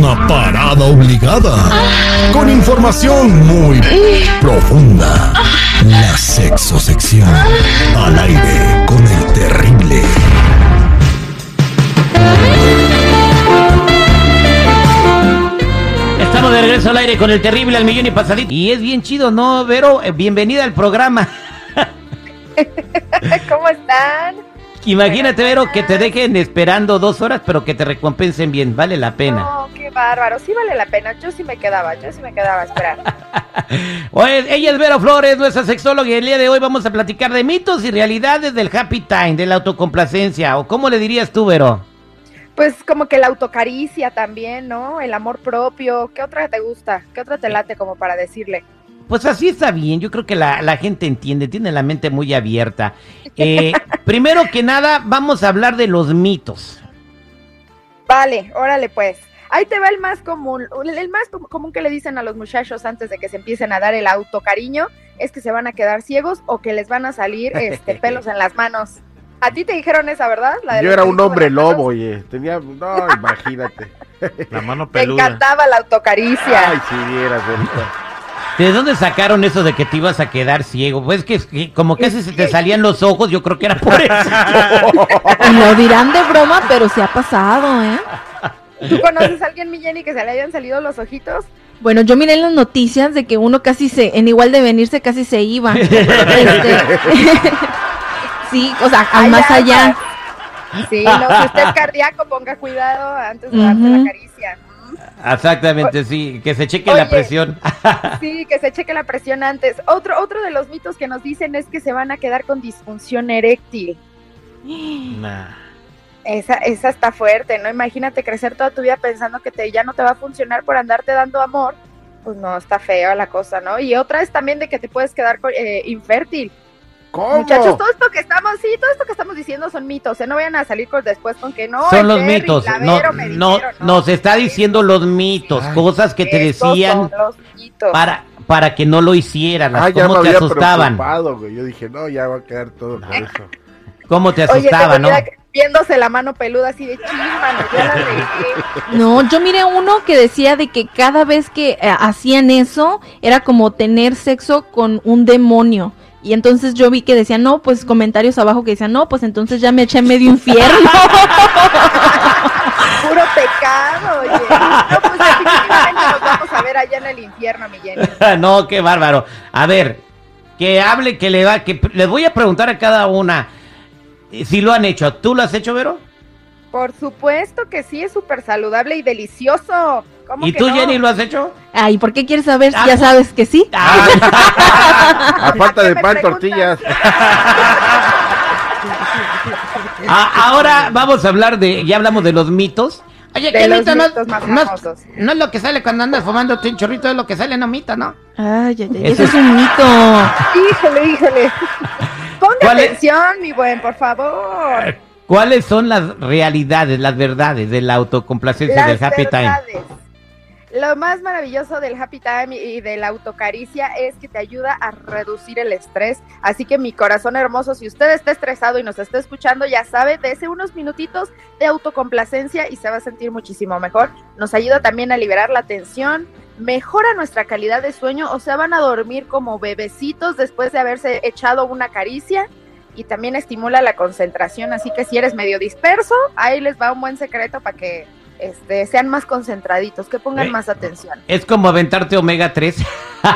Una parada obligada. Con información muy profunda. La sexosección. Al aire con el terrible. Estamos de regreso al aire con el terrible al millón y pasadito. Y es bien chido, ¿no, Vero? Eh, Bienvenida al programa. ¿Cómo están? Imagínate, Vero, que te dejen esperando dos horas, pero que te recompensen bien. Vale la pena. No, qué bárbaro. Sí vale la pena. Yo sí me quedaba, yo sí me quedaba a esperar. Oye, ella es Vero Flores, nuestra sexóloga, y el día de hoy vamos a platicar de mitos y realidades del happy time, de la autocomplacencia. ¿O cómo le dirías tú, Vero? Pues como que la autocaricia también, ¿no? El amor propio. ¿Qué otra te gusta? ¿Qué otra te late como para decirle? Pues así está bien, yo creo que la, la gente entiende, tiene la mente muy abierta. Eh, primero que nada, vamos a hablar de los mitos. Vale, órale pues. Ahí te va el más común. El más com- común que le dicen a los muchachos antes de que se empiecen a dar el autocariño es que se van a quedar ciegos o que les van a salir este, pelos en las manos. A ti te dijeron esa, ¿verdad? La de Yo era un hombre lobo, oye. Tenía. No, imagínate. La mano peluda. encantaba la autocaricia. Ay, si vieras, ahorita. ¿De dónde sacaron eso de que te ibas a quedar ciego? Pues que, que como casi se te salían los ojos, yo creo que era por eso. Y lo dirán de broma, pero se ha pasado, ¿eh? ¿Tú conoces a alguien, mi Jenny, que se le hayan salido los ojitos? Bueno, yo miré en las noticias de que uno casi se, en igual de venirse, casi se iba. Este, sí, o sea, al más allá. Sí, no, si usted es cardíaco, ponga cuidado antes de darse Ujú. la caricia. Exactamente, sí, que se cheque Oye. la presión. Sí, que se cheque la presión antes. Otro, otro de los mitos que nos dicen es que se van a quedar con disfunción eréctil. Nah. Esa, esa está fuerte, ¿no? Imagínate crecer toda tu vida pensando que te, ya no te va a funcionar por andarte dando amor. Pues no, está feo la cosa, ¿no? Y otra es también de que te puedes quedar eh, infértil. ¿Cómo? Muchachos, todo esto que estamos, sí, todo esto que estamos diciendo son mitos, ¿eh? No vayan a salir con después con que no. Son los Terry, mitos. No, me no, dijeron, nos está diciendo los mitos, Ay, cosas que te decían para, para que no lo hicieran. Ah, ya me ¿Cómo te había asustaban? güey. Yo dije, no, ya va a quedar todo por eso. ¿Cómo te Oye, asustaban, no? viéndose la mano peluda así de chismano, ya la. No, yo miré uno que decía de que cada vez que eh, hacían eso era como tener sexo con un demonio. Y entonces yo vi que decían, no, pues comentarios abajo que decían, no, pues entonces ya me eché medio infierno. Puro pecado, oye. No, pues definitivamente nos vamos a ver allá en el infierno, mi Jenny. no, qué bárbaro. A ver, que hable, que le va, que les voy a preguntar a cada una eh, si lo han hecho. ¿Tú lo has hecho, Vero? Por supuesto que sí, es súper saludable y delicioso. ¿Cómo ¿Y que tú, no? Jenny, lo has hecho? Ay, ¿por qué quieres saber? Ah, ya sabes que sí. A falta ¿A de pan, tortillas. Ah, ahora vamos a hablar de, ya hablamos de los mitos. Oye, De ¿qué los mito? No, mitos más no no es lo que sale cuando andas fumando un chorrito, es lo que sale, no mito, ¿no? Ay, ay, ay, Ese eso es un mito. Híjole, híjole. Ponga ¿Cuál es? atención, mi buen, por favor. ¿Cuáles son las realidades, las verdades de la autocomplacencia del happy time? Lo más maravilloso del happy time y de la autocaricia es que te ayuda a reducir el estrés. Así que mi corazón hermoso, si usted está estresado y nos está escuchando, ya sabe, dése unos minutitos de autocomplacencia y se va a sentir muchísimo mejor. Nos ayuda también a liberar la tensión, mejora nuestra calidad de sueño, o sea, van a dormir como bebecitos después de haberse echado una caricia. Y también estimula la concentración, así que si eres medio disperso, ahí les va un buen secreto para que este, sean más concentraditos, que pongan Eh. más atención. Es como aventarte omega 3. Eh, sí,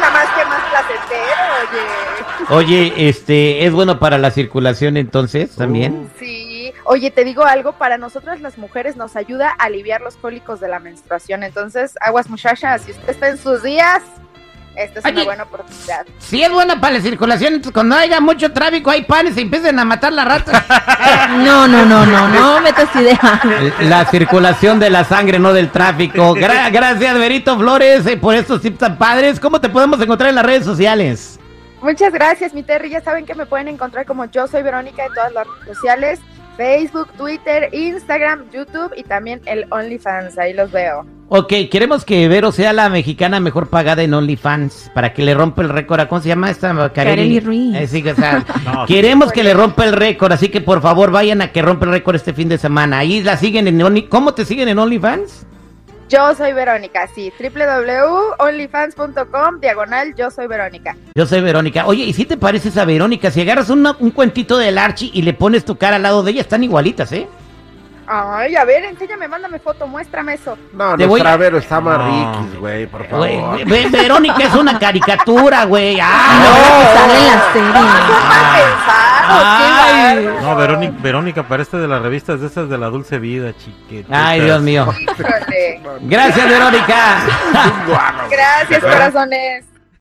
nada más que más placentero, oye. Oye, este, ¿es bueno para la circulación entonces también? Sí, oye, te digo algo, para nosotras las mujeres nos ayuda a aliviar los cólicos de la menstruación. Entonces, aguas muchachas, si usted está en sus días, esta es Oye. una buena oportunidad. Si es buena para la circulación, entonces cuando haya mucho tráfico hay panes y empiecen a matar las ratas. No, no, no, no, no metas idea. La circulación de la sangre, no del tráfico. Gra- gracias, Berito Flores, eh, por estos tips tan padres. ¿Cómo te podemos encontrar en las redes sociales? Muchas gracias, mi Terry. Ya saben que me pueden encontrar como yo soy Verónica en todas las redes sociales, Facebook, Twitter, Instagram, YouTube y también el OnlyFans. Ahí los veo. Ok, queremos que Vero sea la mexicana mejor pagada en OnlyFans para que le rompa el récord. a- ¿Cómo se llama esta? Kareli Ruiz. Eh, sí, o sea, No, queremos que le rompa el récord, así que por favor vayan a que rompa el récord este fin de semana. Ahí la siguen en Only... ¿Cómo te siguen en OnlyFans? Yo soy Verónica, sí. www.onlyfans.com, diagonal, yo soy Verónica. Yo soy Verónica. Oye, ¿y si te pareces a Verónica? Si agarras una- un cuentito del Archie y le pones tu cara al lado de ella, están igualitas, ¿eh? Ay, a ver, enséñame, mándame foto, muéstrame eso. No, Te voy nuestra a- Vero está más riquis, güey, por favor. Ve- Verónica es una caricatura, güey. No, ¡Ah! que sale en la serie. No, Verónica, Verónica parece de las revistas de esas de la dulce vida, chiquita. Ay, Dios mío. Híjole. Gracias, Verónica. Gracias, corazones.